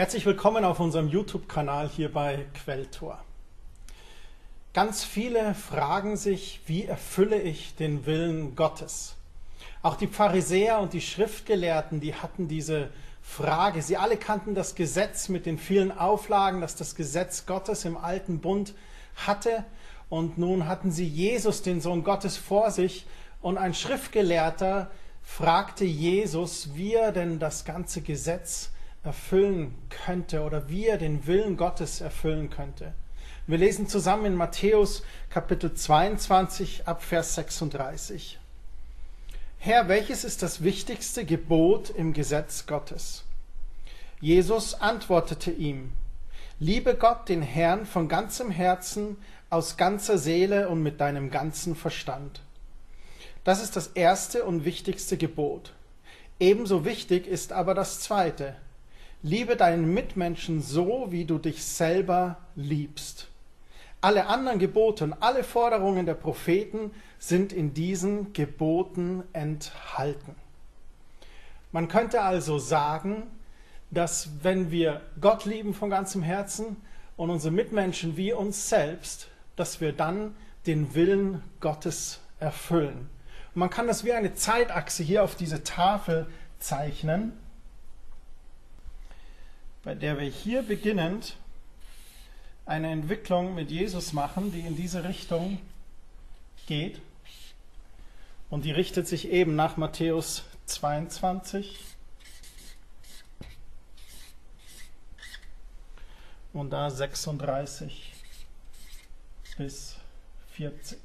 Herzlich willkommen auf unserem YouTube-Kanal hier bei Quelltor. Ganz viele fragen sich, wie erfülle ich den Willen Gottes? Auch die Pharisäer und die Schriftgelehrten, die hatten diese Frage. Sie alle kannten das Gesetz mit den vielen Auflagen, das das Gesetz Gottes im alten Bund hatte. Und nun hatten sie Jesus, den Sohn Gottes, vor sich. Und ein Schriftgelehrter fragte Jesus, wie er denn das ganze Gesetz erfüllen könnte oder wie er den Willen Gottes erfüllen könnte. Wir lesen zusammen in Matthäus Kapitel 22 ab Vers 36. Herr, welches ist das wichtigste Gebot im Gesetz Gottes? Jesus antwortete ihm, Liebe Gott, den Herrn, von ganzem Herzen, aus ganzer Seele und mit deinem ganzen Verstand. Das ist das erste und wichtigste Gebot. Ebenso wichtig ist aber das zweite. Liebe deinen Mitmenschen so, wie du dich selber liebst. Alle anderen Gebote und alle Forderungen der Propheten sind in diesen Geboten enthalten. Man könnte also sagen, dass wenn wir Gott lieben von ganzem Herzen und unsere Mitmenschen wie uns selbst, dass wir dann den Willen Gottes erfüllen. Und man kann das wie eine Zeitachse hier auf diese Tafel zeichnen, bei der wir hier beginnend eine Entwicklung mit Jesus machen, die in diese Richtung geht. Und die richtet sich eben nach Matthäus 22. Und da 36 bis 40.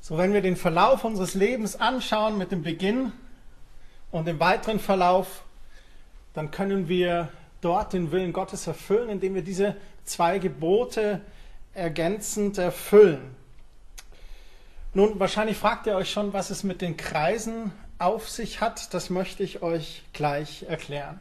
So, wenn wir den Verlauf unseres Lebens anschauen mit dem Beginn und dem weiteren Verlauf, dann können wir dort den Willen Gottes erfüllen, indem wir diese zwei Gebote ergänzend erfüllen. Nun, wahrscheinlich fragt ihr euch schon, was es mit den Kreisen auf sich hat. Das möchte ich euch gleich erklären.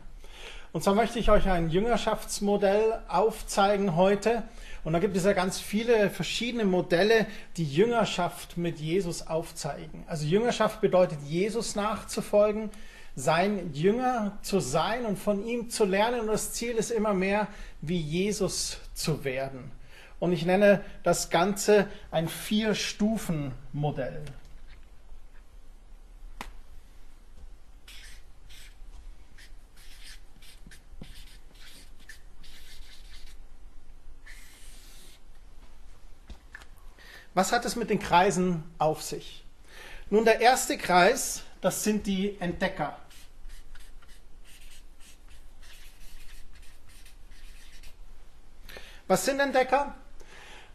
Und zwar möchte ich euch ein Jüngerschaftsmodell aufzeigen heute. Und da gibt es ja ganz viele verschiedene Modelle, die Jüngerschaft mit Jesus aufzeigen. Also Jüngerschaft bedeutet, Jesus nachzufolgen sein Jünger zu sein und von ihm zu lernen. Und das Ziel ist immer mehr, wie Jesus zu werden. Und ich nenne das Ganze ein Vier-Stufen-Modell. Was hat es mit den Kreisen auf sich? Nun, der erste Kreis, das sind die Entdecker. Was sind Entdecker?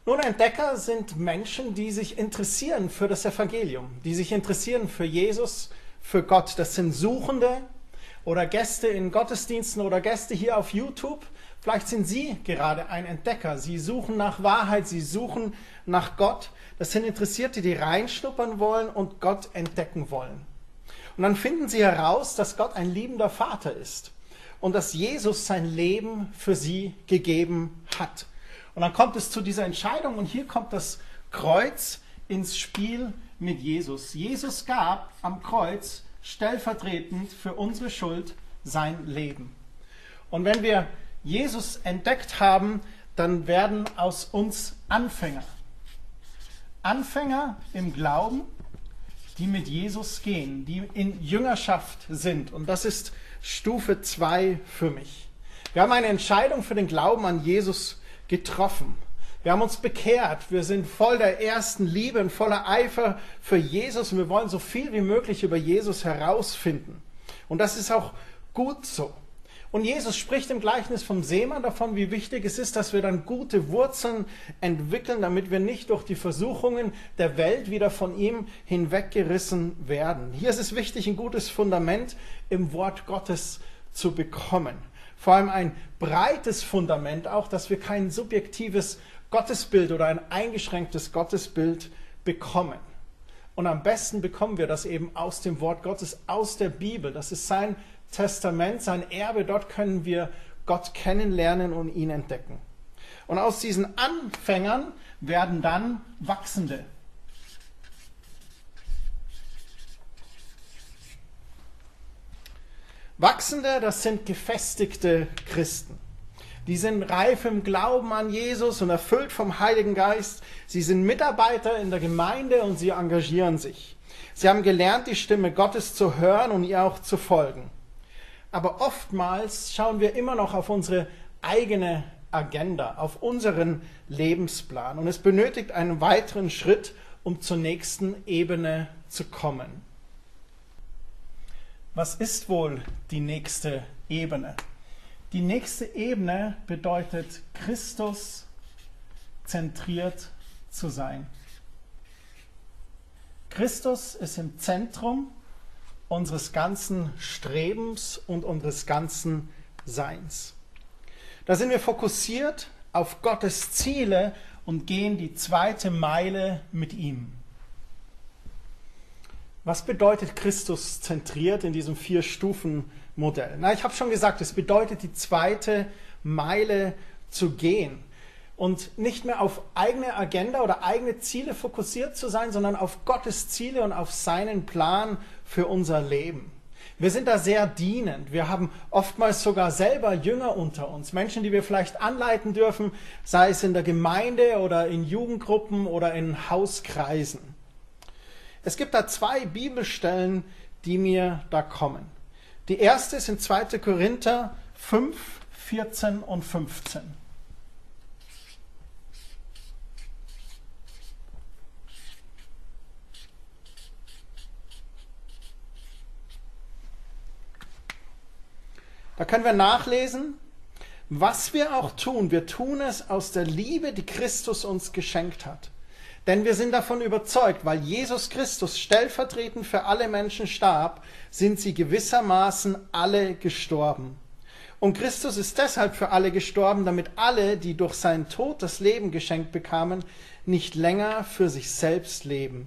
Nun, Entdecker sind Menschen, die sich interessieren für das Evangelium, die sich interessieren für Jesus, für Gott. Das sind Suchende oder Gäste in Gottesdiensten oder Gäste hier auf YouTube. Vielleicht sind Sie gerade ein Entdecker. Sie suchen nach Wahrheit, Sie suchen nach Gott. Das sind Interessierte, die reinschnuppern wollen und Gott entdecken wollen. Und dann finden Sie heraus, dass Gott ein liebender Vater ist und dass Jesus sein Leben für sie gegeben hat. Und dann kommt es zu dieser Entscheidung und hier kommt das Kreuz ins Spiel mit Jesus. Jesus gab am Kreuz stellvertretend für unsere Schuld sein Leben. Und wenn wir Jesus entdeckt haben, dann werden aus uns Anfänger. Anfänger im Glauben, die mit Jesus gehen, die in Jüngerschaft sind. Und das ist Stufe 2 für mich. Wir haben eine Entscheidung für den Glauben an Jesus getroffen. Wir haben uns bekehrt. Wir sind voll der ersten Liebe und voller Eifer für Jesus und wir wollen so viel wie möglich über Jesus herausfinden. Und das ist auch gut so. Und Jesus spricht im Gleichnis vom Seemann davon, wie wichtig es ist, dass wir dann gute Wurzeln entwickeln, damit wir nicht durch die Versuchungen der Welt wieder von ihm hinweggerissen werden. Hier ist es wichtig, ein gutes Fundament im Wort Gottes zu bekommen. Vor allem ein breites Fundament auch, dass wir kein subjektives Gottesbild oder ein eingeschränktes Gottesbild bekommen. Und am besten bekommen wir das eben aus dem Wort Gottes, aus der Bibel. Das ist sein Testament, sein Erbe. Dort können wir Gott kennenlernen und ihn entdecken. Und aus diesen Anfängern werden dann Wachsende. Wachsende, das sind gefestigte Christen. Die sind reif im Glauben an Jesus und erfüllt vom Heiligen Geist. Sie sind Mitarbeiter in der Gemeinde und sie engagieren sich. Sie haben gelernt, die Stimme Gottes zu hören und ihr auch zu folgen. Aber oftmals schauen wir immer noch auf unsere eigene Agenda, auf unseren Lebensplan. Und es benötigt einen weiteren Schritt, um zur nächsten Ebene zu kommen. Was ist wohl die nächste Ebene? Die nächste Ebene bedeutet, Christus zentriert zu sein. Christus ist im Zentrum unseres ganzen Strebens und unseres ganzen Seins. Da sind wir fokussiert auf Gottes Ziele und gehen die zweite Meile mit ihm. Was bedeutet Christus zentriert in diesem Vier-Stufen-Modell? Na, ich habe schon gesagt, es bedeutet die zweite Meile zu gehen und nicht mehr auf eigene Agenda oder eigene Ziele fokussiert zu sein, sondern auf Gottes Ziele und auf seinen Plan für unser Leben. Wir sind da sehr dienend. Wir haben oftmals sogar selber Jünger unter uns, Menschen, die wir vielleicht anleiten dürfen, sei es in der Gemeinde oder in Jugendgruppen oder in Hauskreisen. Es gibt da zwei Bibelstellen, die mir da kommen. Die erste ist in 2. Korinther 5, 14 und 15. Da können wir nachlesen, was wir auch tun. Wir tun es aus der Liebe, die Christus uns geschenkt hat. Denn wir sind davon überzeugt, weil Jesus Christus stellvertretend für alle Menschen starb, sind sie gewissermaßen alle gestorben. Und Christus ist deshalb für alle gestorben, damit alle, die durch seinen Tod das Leben geschenkt bekamen, nicht länger für sich selbst leben.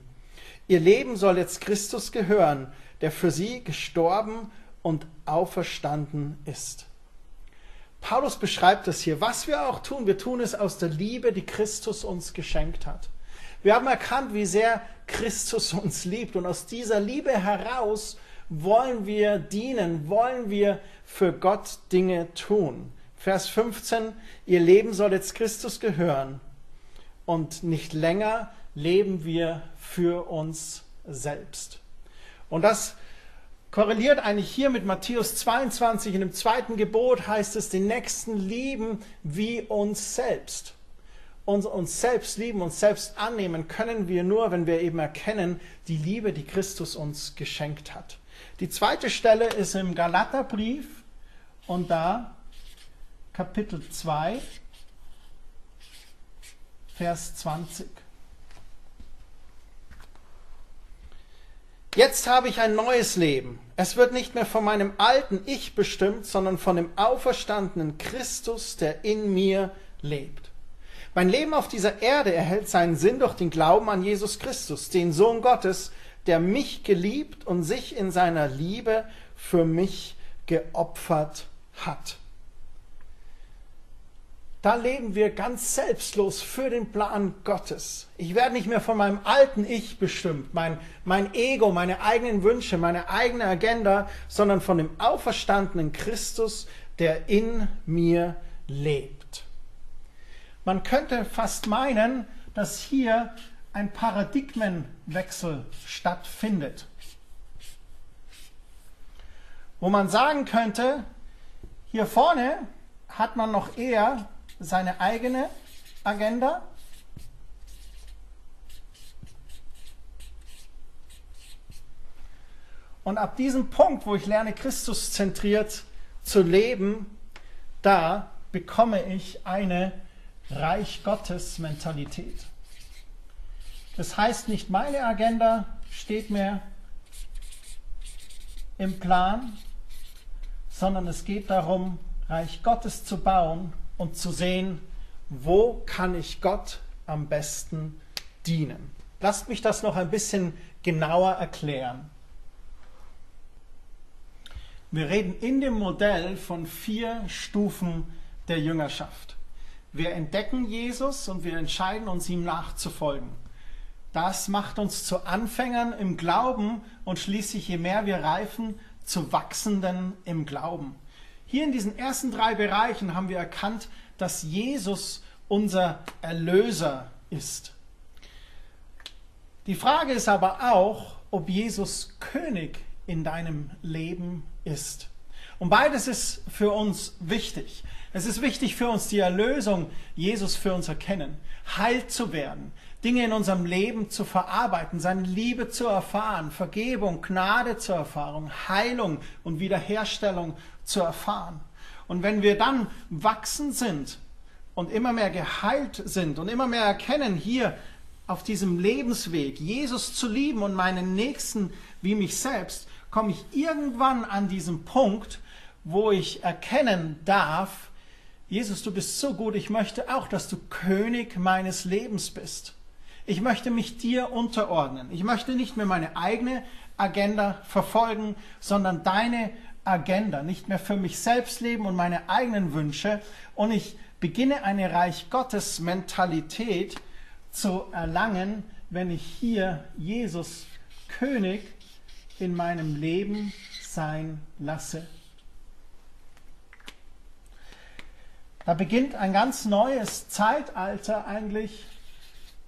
Ihr Leben soll jetzt Christus gehören, der für sie gestorben und auferstanden ist. Paulus beschreibt das hier. Was wir auch tun, wir tun es aus der Liebe, die Christus uns geschenkt hat. Wir haben erkannt, wie sehr Christus uns liebt und aus dieser Liebe heraus wollen wir dienen, wollen wir für Gott Dinge tun. Vers 15, ihr Leben soll jetzt Christus gehören und nicht länger leben wir für uns selbst. Und das korreliert eigentlich hier mit Matthäus 22. In dem zweiten Gebot heißt es, den Nächsten lieben wie uns selbst. Und uns selbst lieben, uns selbst annehmen können wir nur, wenn wir eben erkennen, die Liebe, die Christus uns geschenkt hat. Die zweite Stelle ist im Galaterbrief und da Kapitel 2, Vers 20. Jetzt habe ich ein neues Leben. Es wird nicht mehr von meinem alten Ich bestimmt, sondern von dem auferstandenen Christus, der in mir lebt. Mein Leben auf dieser Erde erhält seinen Sinn durch den Glauben an Jesus Christus, den Sohn Gottes, der mich geliebt und sich in seiner Liebe für mich geopfert hat da leben wir ganz selbstlos für den Plan Gottes. Ich werde nicht mehr von meinem alten Ich bestimmt, mein, mein Ego, meine eigenen Wünsche, meine eigene Agenda, sondern von dem auferstandenen Christus, der in mir lebt. Man könnte fast meinen, dass hier ein Paradigmenwechsel stattfindet, wo man sagen könnte, hier vorne hat man noch eher seine eigene Agenda. Und ab diesem Punkt, wo ich lerne, Christus zentriert zu leben, da bekomme ich eine Reich Gottes Mentalität. Das heißt, nicht meine Agenda steht mehr im Plan, sondern es geht darum, Reich Gottes zu bauen und zu sehen, wo kann ich Gott am besten dienen. Lasst mich das noch ein bisschen genauer erklären. Wir reden in dem Modell von vier Stufen der Jüngerschaft. Wir entdecken Jesus und wir entscheiden uns, ihm nachzufolgen. Das macht uns zu Anfängern im Glauben und schließlich, je mehr wir reifen, zu wachsenden im Glauben. Hier in diesen ersten drei Bereichen haben wir erkannt, dass Jesus unser Erlöser ist. Die Frage ist aber auch, ob Jesus König in deinem Leben ist. Und beides ist für uns wichtig. Es ist wichtig für uns die Erlösung, Jesus für uns erkennen, heil zu werden, Dinge in unserem Leben zu verarbeiten, seine Liebe zu erfahren, Vergebung, Gnade zu erfahren, Heilung und Wiederherstellung zu erfahren. Und wenn wir dann wachsen sind und immer mehr geheilt sind und immer mehr erkennen, hier auf diesem Lebensweg Jesus zu lieben und meinen Nächsten wie mich selbst, komme ich irgendwann an diesen Punkt, wo ich erkennen darf, Jesus, du bist so gut, ich möchte auch, dass du König meines Lebens bist. Ich möchte mich dir unterordnen. Ich möchte nicht mehr meine eigene Agenda verfolgen, sondern deine Agenda, nicht mehr für mich selbst leben und meine eigenen Wünsche. Und ich beginne eine Reich Gottes Mentalität zu erlangen, wenn ich hier Jesus König in meinem Leben sein lasse. Da beginnt ein ganz neues Zeitalter eigentlich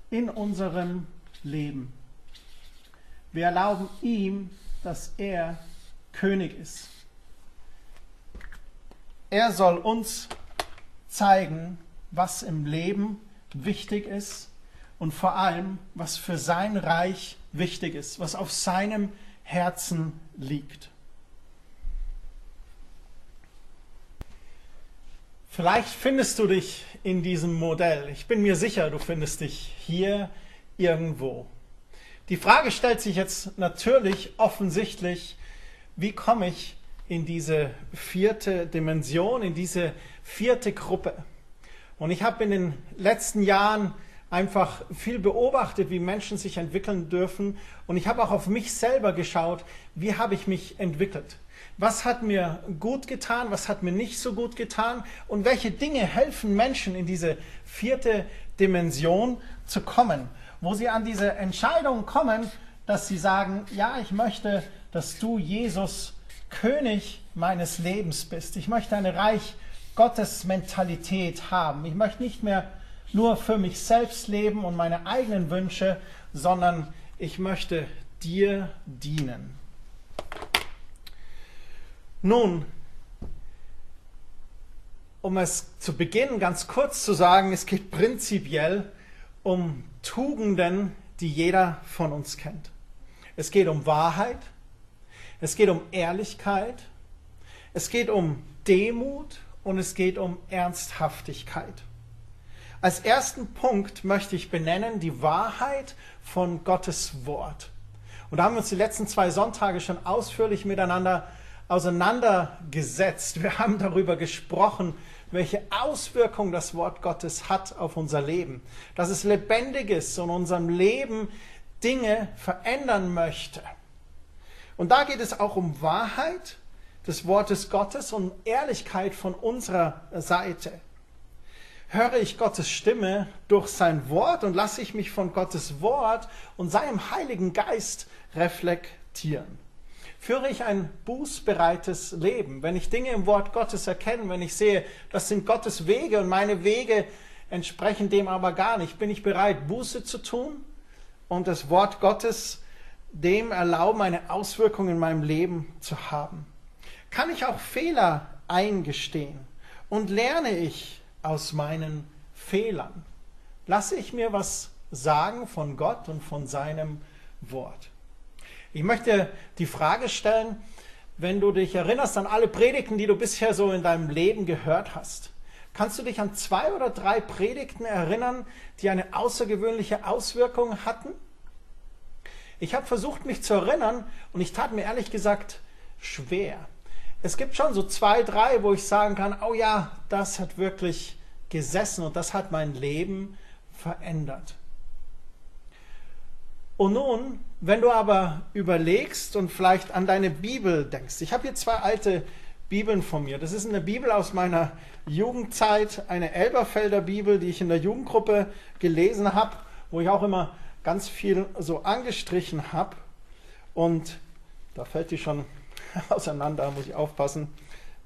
in unserem Leben. Wir erlauben ihm, dass er König ist. Er soll uns zeigen, was im Leben wichtig ist und vor allem, was für sein Reich wichtig ist, was auf seinem Herzen liegt. Vielleicht findest du dich in diesem Modell. Ich bin mir sicher, du findest dich hier irgendwo. Die Frage stellt sich jetzt natürlich offensichtlich, wie komme ich in diese vierte Dimension, in diese vierte Gruppe? Und ich habe in den letzten Jahren einfach viel beobachtet, wie Menschen sich entwickeln dürfen. Und ich habe auch auf mich selber geschaut, wie habe ich mich entwickelt. Was hat mir gut getan, was hat mir nicht so gut getan und welche Dinge helfen Menschen in diese vierte Dimension zu kommen, wo sie an diese Entscheidung kommen, dass sie sagen, ja, ich möchte, dass du Jesus König meines Lebens bist. Ich möchte eine Reich Gottes Mentalität haben. Ich möchte nicht mehr nur für mich selbst leben und meine eigenen Wünsche, sondern ich möchte dir dienen. Nun, um es zu Beginn ganz kurz zu sagen, es geht prinzipiell um Tugenden, die jeder von uns kennt. Es geht um Wahrheit, es geht um Ehrlichkeit, es geht um Demut und es geht um Ernsthaftigkeit. Als ersten Punkt möchte ich benennen die Wahrheit von Gottes Wort. Und da haben wir uns die letzten zwei Sonntage schon ausführlich miteinander auseinandergesetzt. Wir haben darüber gesprochen, welche Auswirkungen das Wort Gottes hat auf unser Leben. Dass es lebendig ist und unserem Leben Dinge verändern möchte. Und da geht es auch um Wahrheit des Wortes Gottes und Ehrlichkeit von unserer Seite. Höre ich Gottes Stimme durch sein Wort und lasse ich mich von Gottes Wort und seinem Heiligen Geist reflektieren führe ich ein bußbereites Leben. Wenn ich Dinge im Wort Gottes erkenne, wenn ich sehe, das sind Gottes Wege und meine Wege entsprechen dem aber gar nicht, bin ich bereit, Buße zu tun und das Wort Gottes dem erlauben, eine Auswirkung in meinem Leben zu haben. Kann ich auch Fehler eingestehen und lerne ich aus meinen Fehlern? Lasse ich mir was sagen von Gott und von seinem Wort? Ich möchte die Frage stellen, wenn du dich erinnerst an alle Predigten, die du bisher so in deinem Leben gehört hast. Kannst du dich an zwei oder drei Predigten erinnern, die eine außergewöhnliche Auswirkung hatten? Ich habe versucht, mich zu erinnern und ich tat mir ehrlich gesagt schwer. Es gibt schon so zwei, drei, wo ich sagen kann, oh ja, das hat wirklich gesessen und das hat mein Leben verändert. Und nun, wenn du aber überlegst und vielleicht an deine Bibel denkst, ich habe hier zwei alte Bibeln von mir. Das ist eine Bibel aus meiner Jugendzeit, eine Elberfelder Bibel, die ich in der Jugendgruppe gelesen habe, wo ich auch immer ganz viel so angestrichen habe. Und da fällt die schon auseinander, muss ich aufpassen.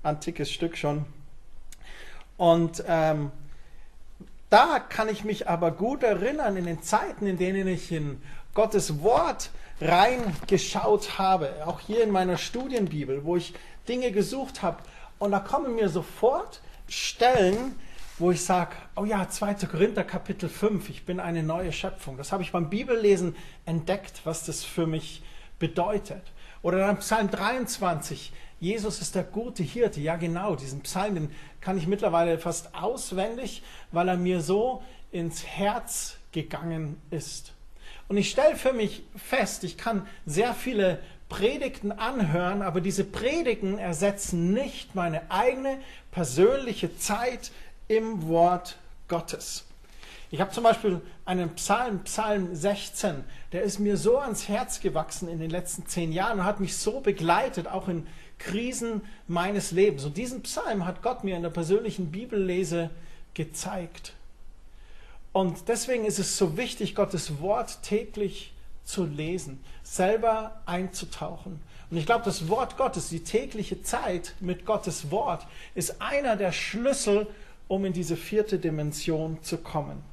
Antikes Stück schon. Und ähm, da kann ich mich aber gut erinnern, in den Zeiten, in denen ich in Gottes Wort reingeschaut habe, auch hier in meiner Studienbibel, wo ich Dinge gesucht habe. Und da kommen mir sofort Stellen, wo ich sage, oh ja, 2. Korinther Kapitel 5, ich bin eine neue Schöpfung. Das habe ich beim Bibellesen entdeckt, was das für mich bedeutet. Oder dann Psalm 23, Jesus ist der gute Hirte. Ja, genau, diesen Psalm, den kann ich mittlerweile fast auswendig, weil er mir so ins Herz gegangen ist. Und ich stelle für mich fest, ich kann sehr viele Predigten anhören, aber diese Predigten ersetzen nicht meine eigene persönliche Zeit im Wort Gottes. Ich habe zum Beispiel einen Psalm, Psalm 16, der ist mir so ans Herz gewachsen in den letzten zehn Jahren und hat mich so begleitet, auch in Krisen meines Lebens. Und diesen Psalm hat Gott mir in der persönlichen Bibellese gezeigt. Und deswegen ist es so wichtig, Gottes Wort täglich zu lesen, selber einzutauchen. Und ich glaube, das Wort Gottes, die tägliche Zeit mit Gottes Wort, ist einer der Schlüssel, um in diese vierte Dimension zu kommen.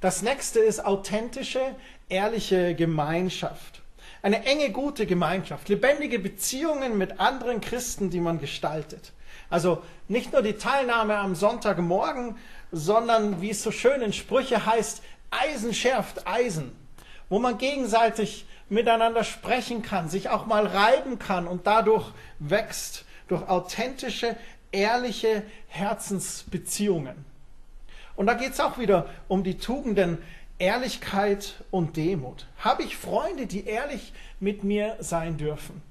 Das nächste ist authentische, ehrliche Gemeinschaft. Eine enge, gute Gemeinschaft, lebendige Beziehungen mit anderen Christen, die man gestaltet. Also nicht nur die Teilnahme am Sonntagmorgen, sondern wie es so schön in Sprüche heißt, Eisen schärft Eisen, wo man gegenseitig miteinander sprechen kann, sich auch mal reiben kann und dadurch wächst durch authentische, ehrliche Herzensbeziehungen. Und da geht es auch wieder um die Tugenden Ehrlichkeit und Demut. Habe ich Freunde, die ehrlich mit mir sein dürfen?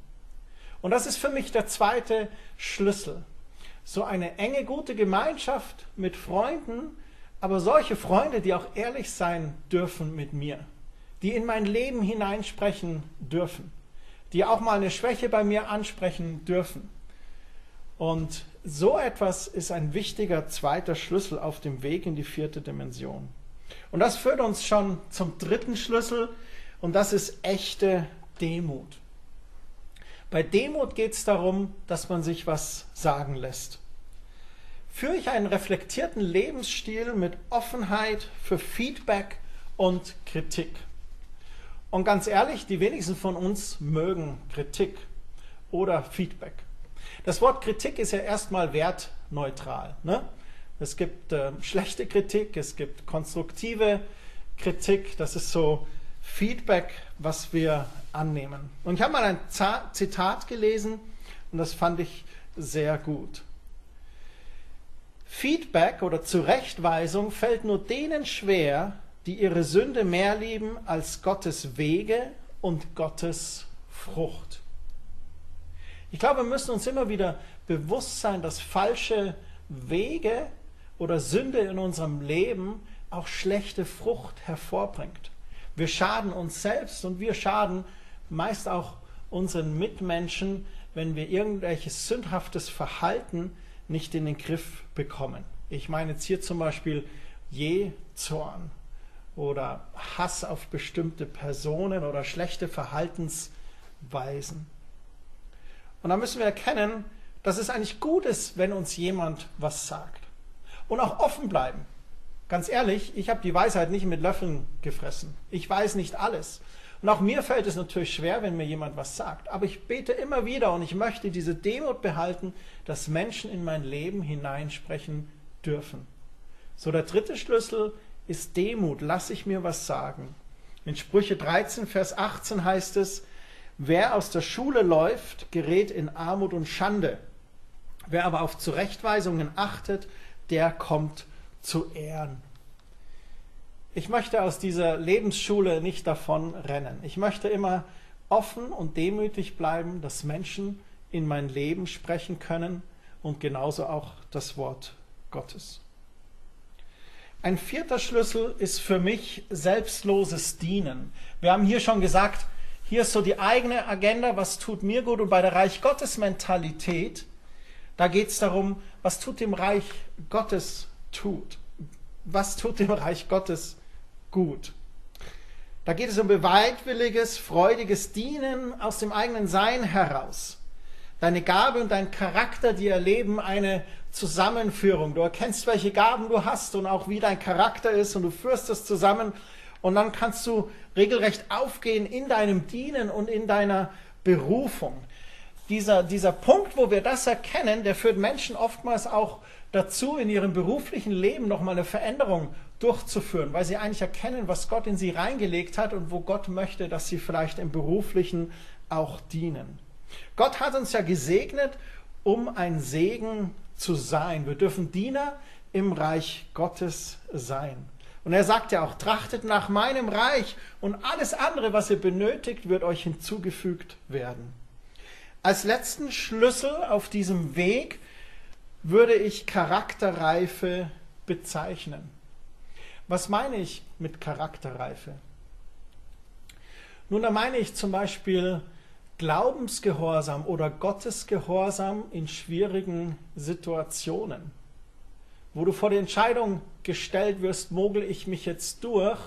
Und das ist für mich der zweite Schlüssel so eine enge, gute Gemeinschaft mit Freunden, aber solche Freunde, die auch ehrlich sein dürfen mit mir, die in mein Leben hineinsprechen dürfen, die auch mal eine Schwäche bei mir ansprechen dürfen. Und so etwas ist ein wichtiger zweiter Schlüssel auf dem Weg in die vierte Dimension. Und das führt uns schon zum dritten Schlüssel und das ist echte Demut. Bei Demut geht es darum, dass man sich was sagen lässt. Führe ich einen reflektierten Lebensstil mit Offenheit für Feedback und Kritik. Und ganz ehrlich, die wenigsten von uns mögen Kritik oder Feedback. Das Wort Kritik ist ja erstmal wertneutral. Ne? Es gibt äh, schlechte Kritik, es gibt konstruktive Kritik. Das ist so Feedback, was wir annehmen. Und ich habe mal ein Zitat gelesen und das fand ich sehr gut. Feedback oder Zurechtweisung fällt nur denen schwer, die ihre Sünde mehr lieben als Gottes Wege und Gottes Frucht. Ich glaube, wir müssen uns immer wieder bewusst sein, dass falsche Wege oder Sünde in unserem Leben auch schlechte Frucht hervorbringt. Wir schaden uns selbst und wir schaden meist auch unseren Mitmenschen, wenn wir irgendwelches sündhaftes Verhalten nicht in den Griff bekommen. Ich meine jetzt hier zum Beispiel Zorn oder Hass auf bestimmte Personen oder schlechte Verhaltensweisen. Und da müssen wir erkennen, dass es eigentlich gut ist, wenn uns jemand was sagt. Und auch offen bleiben. Ganz ehrlich, ich habe die Weisheit nicht mit Löffeln gefressen. Ich weiß nicht alles. Und auch mir fällt es natürlich schwer, wenn mir jemand was sagt. Aber ich bete immer wieder und ich möchte diese Demut behalten, dass Menschen in mein Leben hineinsprechen dürfen. So der dritte Schlüssel ist Demut. Lass ich mir was sagen. In Sprüche 13, Vers 18 heißt es, wer aus der Schule läuft, gerät in Armut und Schande. Wer aber auf Zurechtweisungen achtet, der kommt zu Ehren. Ich möchte aus dieser Lebensschule nicht davon rennen. Ich möchte immer offen und demütig bleiben, dass Menschen in mein Leben sprechen können und genauso auch das Wort Gottes. Ein vierter Schlüssel ist für mich selbstloses Dienen. Wir haben hier schon gesagt, hier ist so die eigene Agenda, was tut mir gut und bei der Reich Gottes Mentalität, da geht es darum, was tut dem Reich Gottes tut. Was tut dem Reich Gottes gut. Da geht es um bereitwilliges, freudiges Dienen aus dem eigenen Sein heraus. Deine Gabe und dein Charakter, die erleben eine Zusammenführung. Du erkennst, welche Gaben du hast und auch wie dein Charakter ist und du führst es zusammen und dann kannst du regelrecht aufgehen in deinem Dienen und in deiner Berufung. Dieser, dieser Punkt, wo wir das erkennen, der führt Menschen oftmals auch dazu, in ihrem beruflichen Leben nochmal eine Veränderung durchzuführen, weil sie eigentlich erkennen, was Gott in sie reingelegt hat und wo Gott möchte, dass sie vielleicht im beruflichen auch dienen. Gott hat uns ja gesegnet, um ein Segen zu sein. Wir dürfen Diener im Reich Gottes sein. Und er sagt ja auch, trachtet nach meinem Reich und alles andere, was ihr benötigt, wird euch hinzugefügt werden. Als letzten Schlüssel auf diesem Weg würde ich Charakterreife bezeichnen. Was meine ich mit Charakterreife? Nun, da meine ich zum Beispiel Glaubensgehorsam oder Gottesgehorsam in schwierigen Situationen, wo du vor die Entscheidung gestellt wirst, mogel ich mich jetzt durch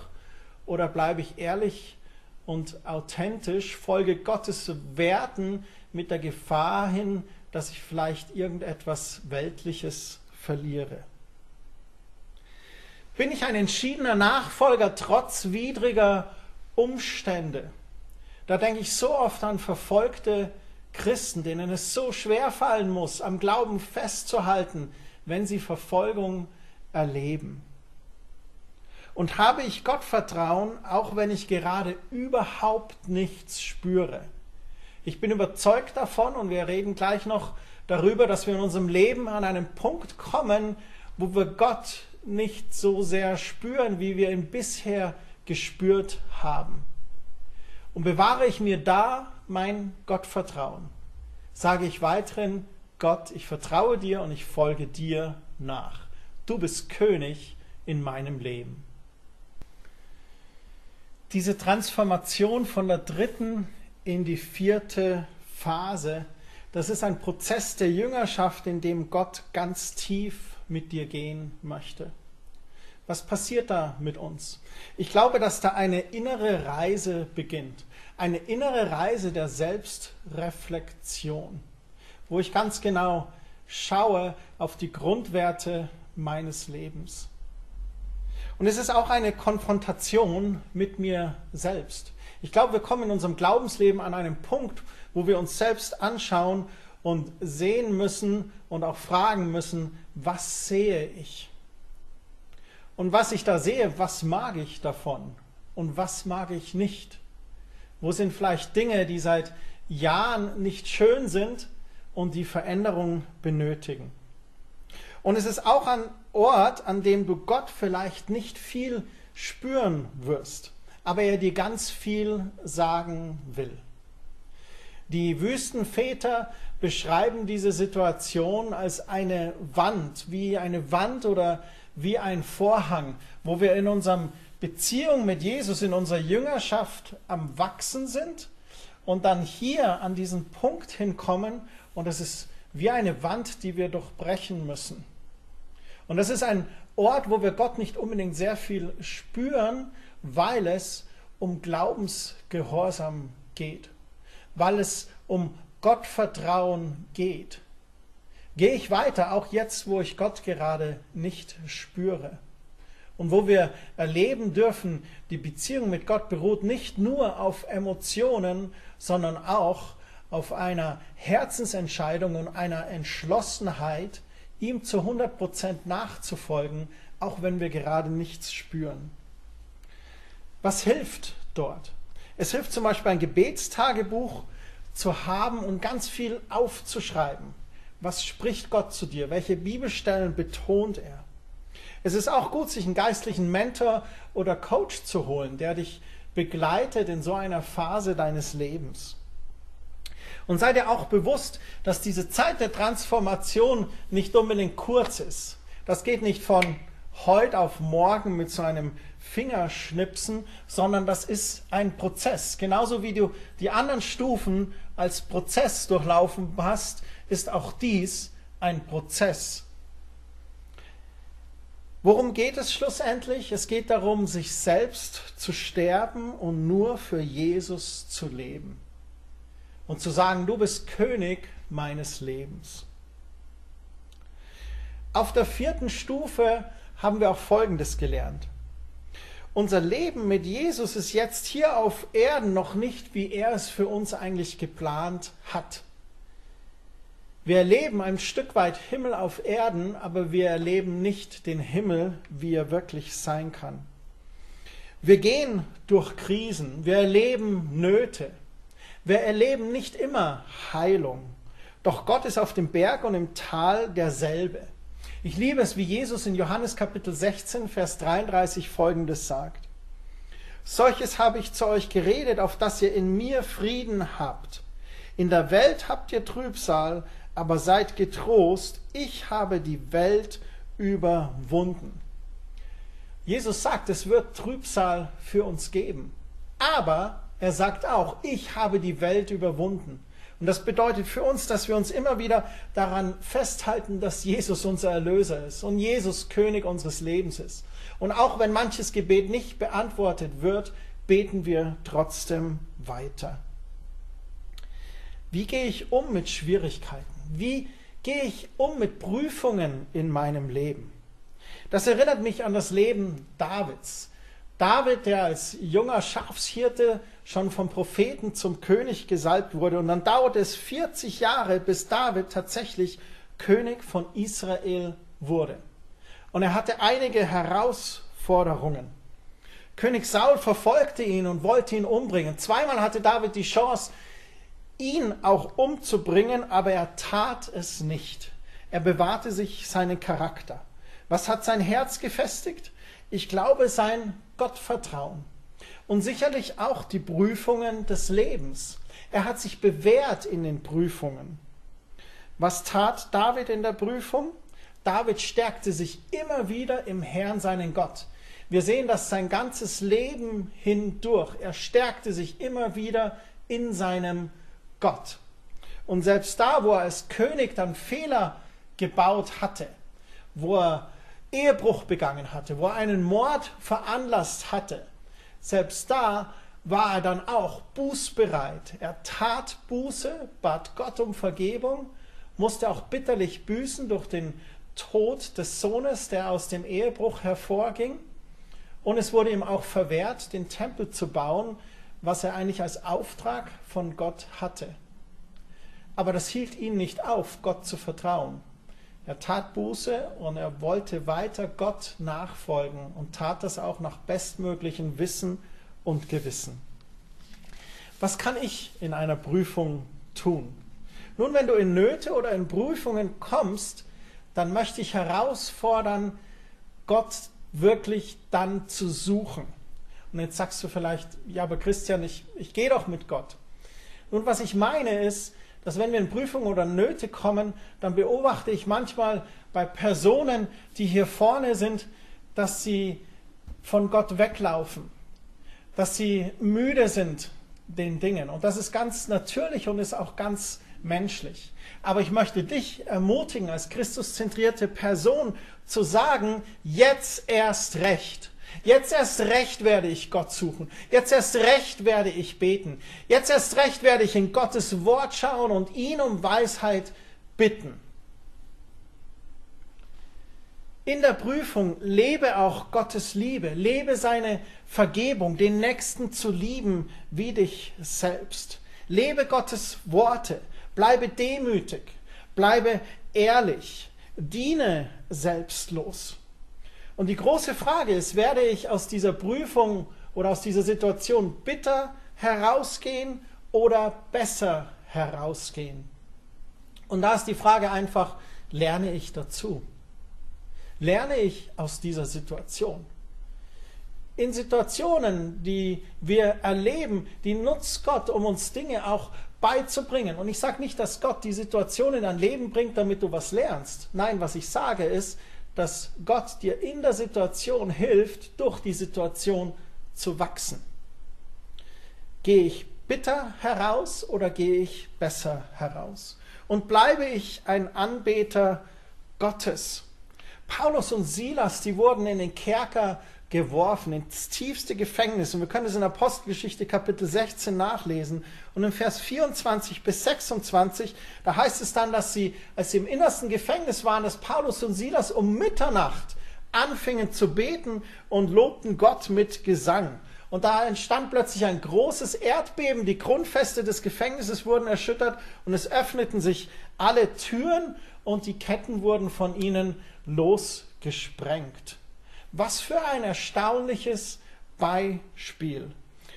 oder bleibe ich ehrlich und authentisch, folge Gottes Werten mit der Gefahr hin, dass ich vielleicht irgendetwas Weltliches verliere. Bin ich ein entschiedener Nachfolger trotz widriger Umstände? Da denke ich so oft an verfolgte Christen, denen es so schwer fallen muss, am Glauben festzuhalten, wenn sie Verfolgung erleben. Und habe ich Gott Vertrauen, auch wenn ich gerade überhaupt nichts spüre? Ich bin überzeugt davon, und wir reden gleich noch darüber, dass wir in unserem Leben an einen Punkt kommen, wo wir Gott nicht so sehr spüren, wie wir ihn bisher gespürt haben. Und bewahre ich mir da mein Gottvertrauen, sage ich weiterhin, Gott, ich vertraue dir und ich folge dir nach. Du bist König in meinem Leben. Diese Transformation von der dritten in die vierte Phase, das ist ein Prozess der Jüngerschaft, in dem Gott ganz tief mit dir gehen möchte. Was passiert da mit uns? Ich glaube, dass da eine innere Reise beginnt. Eine innere Reise der Selbstreflexion, wo ich ganz genau schaue auf die Grundwerte meines Lebens. Und es ist auch eine Konfrontation mit mir selbst. Ich glaube, wir kommen in unserem Glaubensleben an einen Punkt, wo wir uns selbst anschauen und sehen müssen und auch fragen müssen, was sehe ich? Und was ich da sehe, was mag ich davon und was mag ich nicht? Wo sind vielleicht Dinge, die seit Jahren nicht schön sind und die Veränderung benötigen? Und es ist auch ein Ort, an dem du Gott vielleicht nicht viel spüren wirst, aber er dir ganz viel sagen will. Die Wüstenväter beschreiben diese Situation als eine Wand, wie eine Wand oder wie ein Vorhang, wo wir in unserem Beziehung mit Jesus, in unserer Jüngerschaft am Wachsen sind und dann hier an diesen Punkt hinkommen und es ist wie eine Wand, die wir durchbrechen müssen. Und das ist ein Ort, wo wir Gott nicht unbedingt sehr viel spüren, weil es um Glaubensgehorsam geht, weil es um Gottvertrauen geht. Gehe ich weiter, auch jetzt, wo ich Gott gerade nicht spüre. Und wo wir erleben dürfen, die Beziehung mit Gott beruht nicht nur auf Emotionen, sondern auch auf einer Herzensentscheidung und einer Entschlossenheit, ihm zu 100 Prozent nachzufolgen, auch wenn wir gerade nichts spüren. Was hilft dort? Es hilft zum Beispiel ein Gebetstagebuch zu haben und ganz viel aufzuschreiben. Was spricht Gott zu dir? Welche Bibelstellen betont er? Es ist auch gut, sich einen geistlichen Mentor oder Coach zu holen, der dich begleitet in so einer Phase deines Lebens. Und sei dir auch bewusst, dass diese Zeit der Transformation nicht unbedingt kurz ist. Das geht nicht von heute auf morgen mit so einem Fingerschnipsen, sondern das ist ein Prozess. Genauso wie du die anderen Stufen als Prozess durchlaufen hast, ist auch dies ein Prozess. Worum geht es schlussendlich? Es geht darum, sich selbst zu sterben und nur für Jesus zu leben. Und zu sagen, du bist König meines Lebens. Auf der vierten Stufe haben wir auch Folgendes gelernt. Unser Leben mit Jesus ist jetzt hier auf Erden noch nicht, wie er es für uns eigentlich geplant hat. Wir erleben ein Stück weit Himmel auf Erden, aber wir erleben nicht den Himmel, wie er wirklich sein kann. Wir gehen durch Krisen, wir erleben Nöte, wir erleben nicht immer Heilung. Doch Gott ist auf dem Berg und im Tal derselbe. Ich liebe es, wie Jesus in Johannes Kapitel 16, Vers 33 folgendes sagt. Solches habe ich zu euch geredet, auf dass ihr in mir Frieden habt. In der Welt habt ihr Trübsal, aber seid getrost, ich habe die Welt überwunden. Jesus sagt, es wird Trübsal für uns geben. Aber er sagt auch, ich habe die Welt überwunden. Und das bedeutet für uns, dass wir uns immer wieder daran festhalten, dass Jesus unser Erlöser ist und Jesus König unseres Lebens ist. Und auch wenn manches Gebet nicht beantwortet wird, beten wir trotzdem weiter. Wie gehe ich um mit Schwierigkeiten? Wie gehe ich um mit Prüfungen in meinem Leben? Das erinnert mich an das Leben Davids. David, der als junger Schafshirte schon vom Propheten zum König gesalbt wurde. Und dann dauerte es 40 Jahre, bis David tatsächlich König von Israel wurde. Und er hatte einige Herausforderungen. König Saul verfolgte ihn und wollte ihn umbringen. Zweimal hatte David die Chance, ihn auch umzubringen, aber er tat es nicht. Er bewahrte sich seinen Charakter. Was hat sein Herz gefestigt? Ich glaube, sein Gottvertrauen und sicherlich auch die Prüfungen des Lebens. Er hat sich bewährt in den Prüfungen. Was tat David in der Prüfung? David stärkte sich immer wieder im Herrn seinen Gott. Wir sehen das sein ganzes Leben hindurch. Er stärkte sich immer wieder in seinem Gott. Und selbst da, wo er als König dann Fehler gebaut hatte, wo er Ehebruch begangen hatte, wo er einen Mord veranlasst hatte, selbst da war er dann auch bußbereit. Er tat Buße, bat Gott um Vergebung, musste auch bitterlich büßen durch den Tod des Sohnes, der aus dem Ehebruch hervorging. Und es wurde ihm auch verwehrt, den Tempel zu bauen, was er eigentlich als Auftrag von Gott hatte. Aber das hielt ihn nicht auf, Gott zu vertrauen. Er tat Buße und er wollte weiter Gott nachfolgen und tat das auch nach bestmöglichem Wissen und Gewissen. Was kann ich in einer Prüfung tun? Nun, wenn du in Nöte oder in Prüfungen kommst, dann möchte ich herausfordern, Gott wirklich dann zu suchen. Und jetzt sagst du vielleicht, ja, aber Christian, ich, ich gehe doch mit Gott. Nun, was ich meine ist, dass wenn wir in Prüfungen oder Nöte kommen, dann beobachte ich manchmal bei Personen, die hier vorne sind, dass sie von Gott weglaufen, dass sie müde sind den Dingen. Und das ist ganz natürlich und ist auch ganz menschlich. Aber ich möchte dich ermutigen, als Christuszentrierte Person zu sagen, jetzt erst recht. Jetzt erst recht werde ich Gott suchen. Jetzt erst recht werde ich beten. Jetzt erst recht werde ich in Gottes Wort schauen und ihn um Weisheit bitten. In der Prüfung lebe auch Gottes Liebe, lebe seine Vergebung, den Nächsten zu lieben wie dich selbst. Lebe Gottes Worte, bleibe demütig, bleibe ehrlich, diene selbstlos. Und die große Frage ist, werde ich aus dieser Prüfung oder aus dieser Situation bitter herausgehen oder besser herausgehen? Und da ist die Frage einfach, lerne ich dazu? Lerne ich aus dieser Situation? In Situationen, die wir erleben, die nutzt Gott, um uns Dinge auch beizubringen. Und ich sage nicht, dass Gott die Situation in dein Leben bringt, damit du was lernst. Nein, was ich sage ist, dass Gott dir in der Situation hilft, durch die Situation zu wachsen. Gehe ich bitter heraus oder gehe ich besser heraus? Und bleibe ich ein Anbeter Gottes? Paulus und Silas, die wurden in den Kerker geworfen ins tiefste Gefängnis. Und wir können es in Apostelgeschichte Kapitel 16 nachlesen. Und im Vers 24 bis 26, da heißt es dann, dass sie, als sie im innersten Gefängnis waren, dass Paulus und Silas um Mitternacht anfingen zu beten und lobten Gott mit Gesang. Und da entstand plötzlich ein großes Erdbeben, die Grundfeste des Gefängnisses wurden erschüttert und es öffneten sich alle Türen und die Ketten wurden von ihnen losgesprengt. Was für ein erstaunliches Beispiel.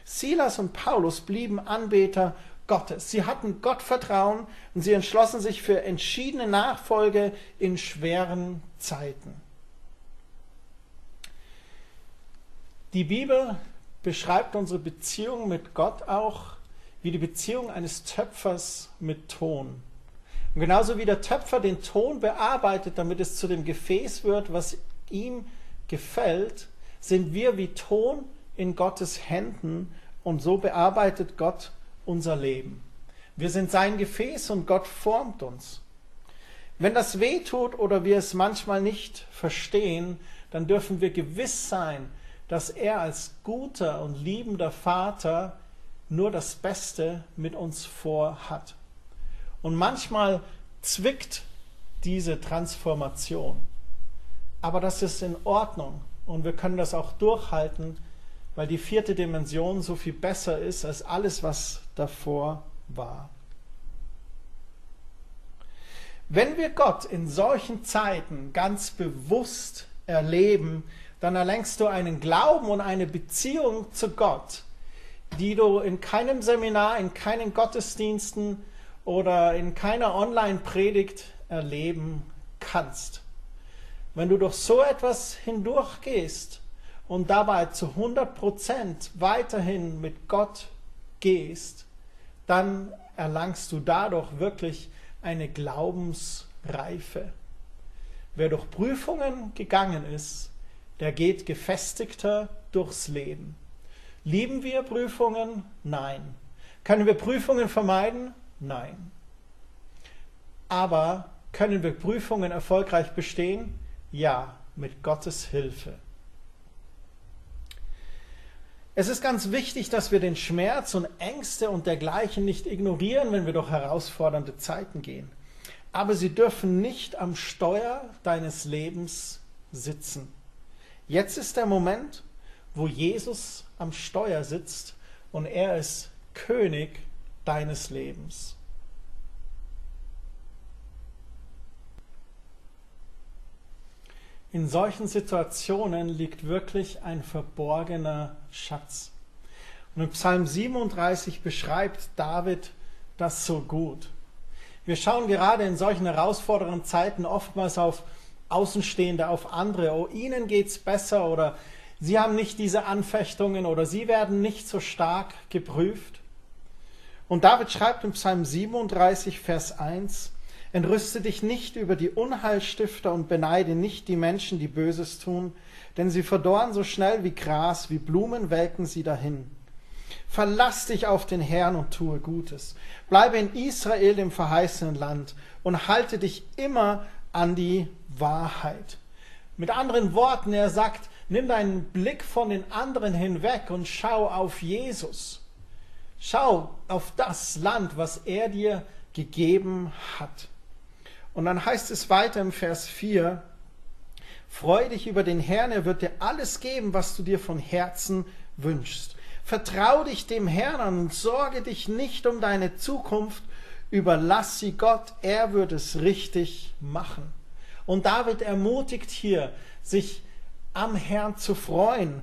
Silas und Paulus blieben Anbeter Gottes. Sie hatten Gottvertrauen und sie entschlossen sich für entschiedene Nachfolge in schweren Zeiten. Die Bibel beschreibt unsere Beziehung mit Gott auch wie die Beziehung eines Töpfers mit Ton. Und genauso wie der Töpfer den Ton bearbeitet, damit es zu dem Gefäß wird, was ihm gefällt, sind wir wie Ton in Gottes Händen und so bearbeitet Gott unser Leben. Wir sind sein Gefäß und Gott formt uns. Wenn das weh tut oder wir es manchmal nicht verstehen, dann dürfen wir gewiss sein, dass er als guter und liebender Vater nur das Beste mit uns vorhat. Und manchmal zwickt diese Transformation. Aber das ist in Ordnung und wir können das auch durchhalten, weil die vierte Dimension so viel besser ist als alles, was davor war. Wenn wir Gott in solchen Zeiten ganz bewusst erleben, dann erlangst du einen Glauben und eine Beziehung zu Gott, die du in keinem Seminar, in keinen Gottesdiensten oder in keiner Online-Predigt erleben kannst. Wenn du durch so etwas hindurchgehst und dabei zu 100 Prozent weiterhin mit Gott gehst, dann erlangst du dadurch wirklich eine Glaubensreife. Wer durch Prüfungen gegangen ist, der geht gefestigter durchs Leben. Lieben wir Prüfungen? Nein. Können wir Prüfungen vermeiden? Nein. Aber können wir Prüfungen erfolgreich bestehen? Ja, mit Gottes Hilfe. Es ist ganz wichtig, dass wir den Schmerz und Ängste und dergleichen nicht ignorieren, wenn wir durch herausfordernde Zeiten gehen. Aber sie dürfen nicht am Steuer deines Lebens sitzen. Jetzt ist der Moment, wo Jesus am Steuer sitzt und er ist König deines Lebens. In solchen Situationen liegt wirklich ein verborgener Schatz. Und in Psalm 37 beschreibt David das so gut. Wir schauen gerade in solchen herausfordernden Zeiten oftmals auf Außenstehende, auf andere. Oh, ihnen geht's besser oder sie haben nicht diese Anfechtungen oder sie werden nicht so stark geprüft. Und David schreibt in Psalm 37, Vers 1, Entrüste dich nicht über die Unheilstifter und beneide nicht die Menschen, die Böses tun, denn sie verdorren so schnell wie Gras, wie Blumen welken sie dahin. Verlass dich auf den Herrn und tue Gutes. Bleibe in Israel, dem verheißenen Land, und halte dich immer an die Wahrheit. Mit anderen Worten, er sagt, nimm deinen Blick von den anderen hinweg und schau auf Jesus. Schau auf das Land, was er dir gegeben hat. Und dann heißt es weiter im Vers 4, Freu dich über den Herrn, er wird dir alles geben, was du dir von Herzen wünschst. Vertrau dich dem Herrn an und sorge dich nicht um deine Zukunft, überlass sie Gott, er wird es richtig machen. Und David ermutigt hier, sich am Herrn zu freuen,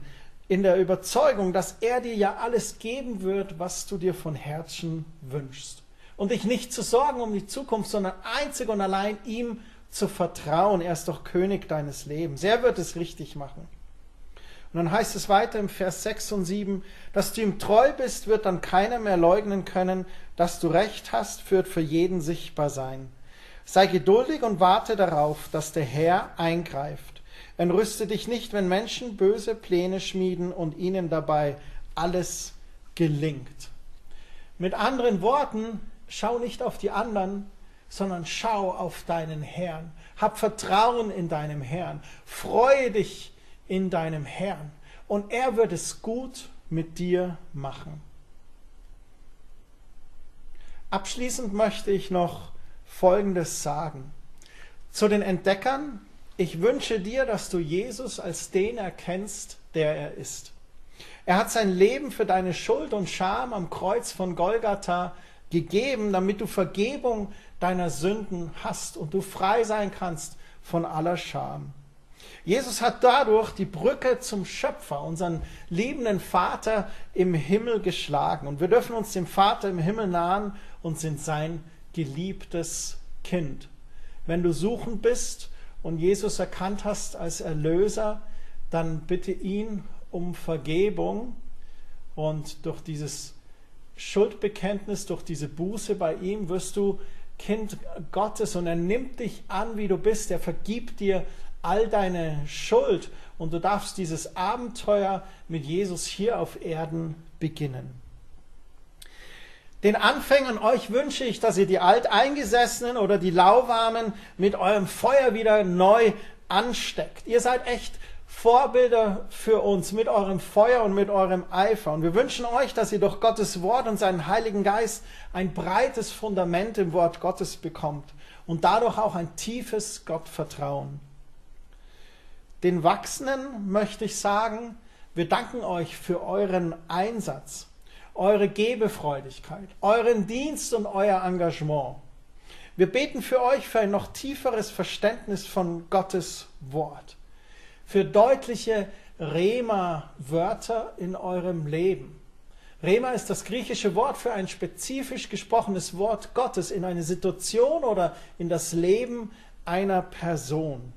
in der Überzeugung, dass er dir ja alles geben wird, was du dir von Herzen wünschst und dich nicht zu sorgen um die Zukunft, sondern einzig und allein ihm zu vertrauen. Er ist doch König deines Lebens. Er wird es richtig machen. Und dann heißt es weiter im Vers 6 und 7, dass du ihm treu bist, wird dann keiner mehr leugnen können, dass du recht hast, wird für jeden sichtbar sein. Sei geduldig und warte darauf, dass der Herr eingreift. Entrüste dich nicht, wenn Menschen böse Pläne schmieden und ihnen dabei alles gelingt. Mit anderen Worten, Schau nicht auf die anderen, sondern schau auf deinen Herrn. Hab Vertrauen in deinem Herrn. Freue dich in deinem Herrn und er wird es gut mit dir machen. Abschließend möchte ich noch Folgendes sagen. Zu den Entdeckern, ich wünsche dir, dass du Jesus als den erkennst, der er ist. Er hat sein Leben für deine Schuld und Scham am Kreuz von Golgatha gegeben, damit du Vergebung deiner Sünden hast und du frei sein kannst von aller Scham. Jesus hat dadurch die Brücke zum Schöpfer, unseren liebenden Vater im Himmel geschlagen. Und wir dürfen uns dem Vater im Himmel nahen und sind sein geliebtes Kind. Wenn du suchend bist und Jesus erkannt hast als Erlöser, dann bitte ihn um Vergebung und durch dieses Schuldbekenntnis, durch diese Buße bei ihm wirst du Kind Gottes und er nimmt dich an, wie du bist. Er vergibt dir all deine Schuld und du darfst dieses Abenteuer mit Jesus hier auf Erden beginnen. Den Anfängern euch wünsche ich, dass ihr die Alteingesessenen oder die Lauwarmen mit eurem Feuer wieder neu ansteckt. Ihr seid echt Vorbilder für uns mit eurem Feuer und mit eurem Eifer. Und wir wünschen euch, dass ihr durch Gottes Wort und seinen Heiligen Geist ein breites Fundament im Wort Gottes bekommt und dadurch auch ein tiefes Gottvertrauen. Den Wachsenden möchte ich sagen, wir danken euch für euren Einsatz, eure Gebefreudigkeit, euren Dienst und euer Engagement. Wir beten für euch für ein noch tieferes Verständnis von Gottes Wort, für deutliche Rema-Wörter in eurem Leben. Rema ist das griechische Wort für ein spezifisch gesprochenes Wort Gottes in eine Situation oder in das Leben einer Person.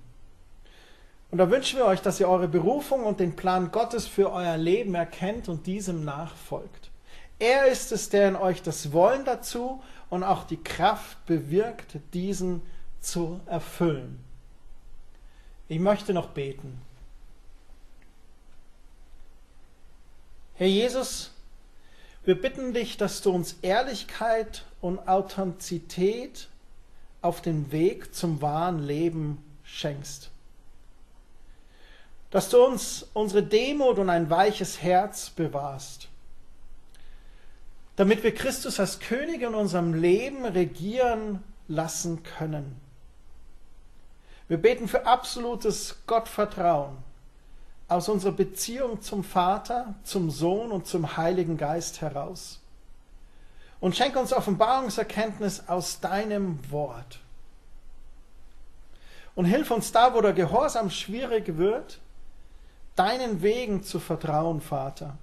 Und da wünschen wir euch, dass ihr eure Berufung und den Plan Gottes für euer Leben erkennt und diesem nachfolgt. Er ist es, der in euch das Wollen dazu und auch die Kraft bewirkt, diesen zu erfüllen. Ich möchte noch beten. Herr Jesus, wir bitten dich, dass du uns Ehrlichkeit und Authentizität auf dem Weg zum wahren Leben schenkst dass du uns unsere Demut und ein weiches Herz bewahrst, damit wir Christus als König in unserem Leben regieren lassen können. Wir beten für absolutes Gottvertrauen aus unserer Beziehung zum Vater, zum Sohn und zum Heiligen Geist heraus. Und schenke uns Offenbarungserkenntnis aus deinem Wort. Und hilf uns da, wo der Gehorsam schwierig wird, deinen Wegen zu vertrauen, Vater.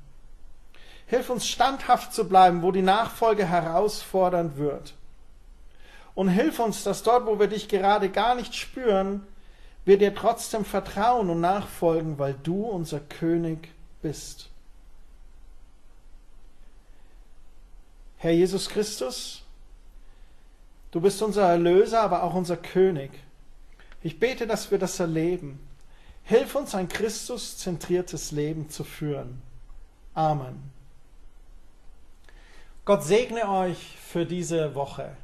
Hilf uns standhaft zu bleiben, wo die Nachfolge herausfordernd wird. Und hilf uns, dass dort, wo wir dich gerade gar nicht spüren, wir dir trotzdem vertrauen und nachfolgen, weil du unser König bist. Herr Jesus Christus, du bist unser Erlöser, aber auch unser König. Ich bete, dass wir das erleben Hilf uns, ein Christus-zentriertes Leben zu führen. Amen. Gott segne euch für diese Woche.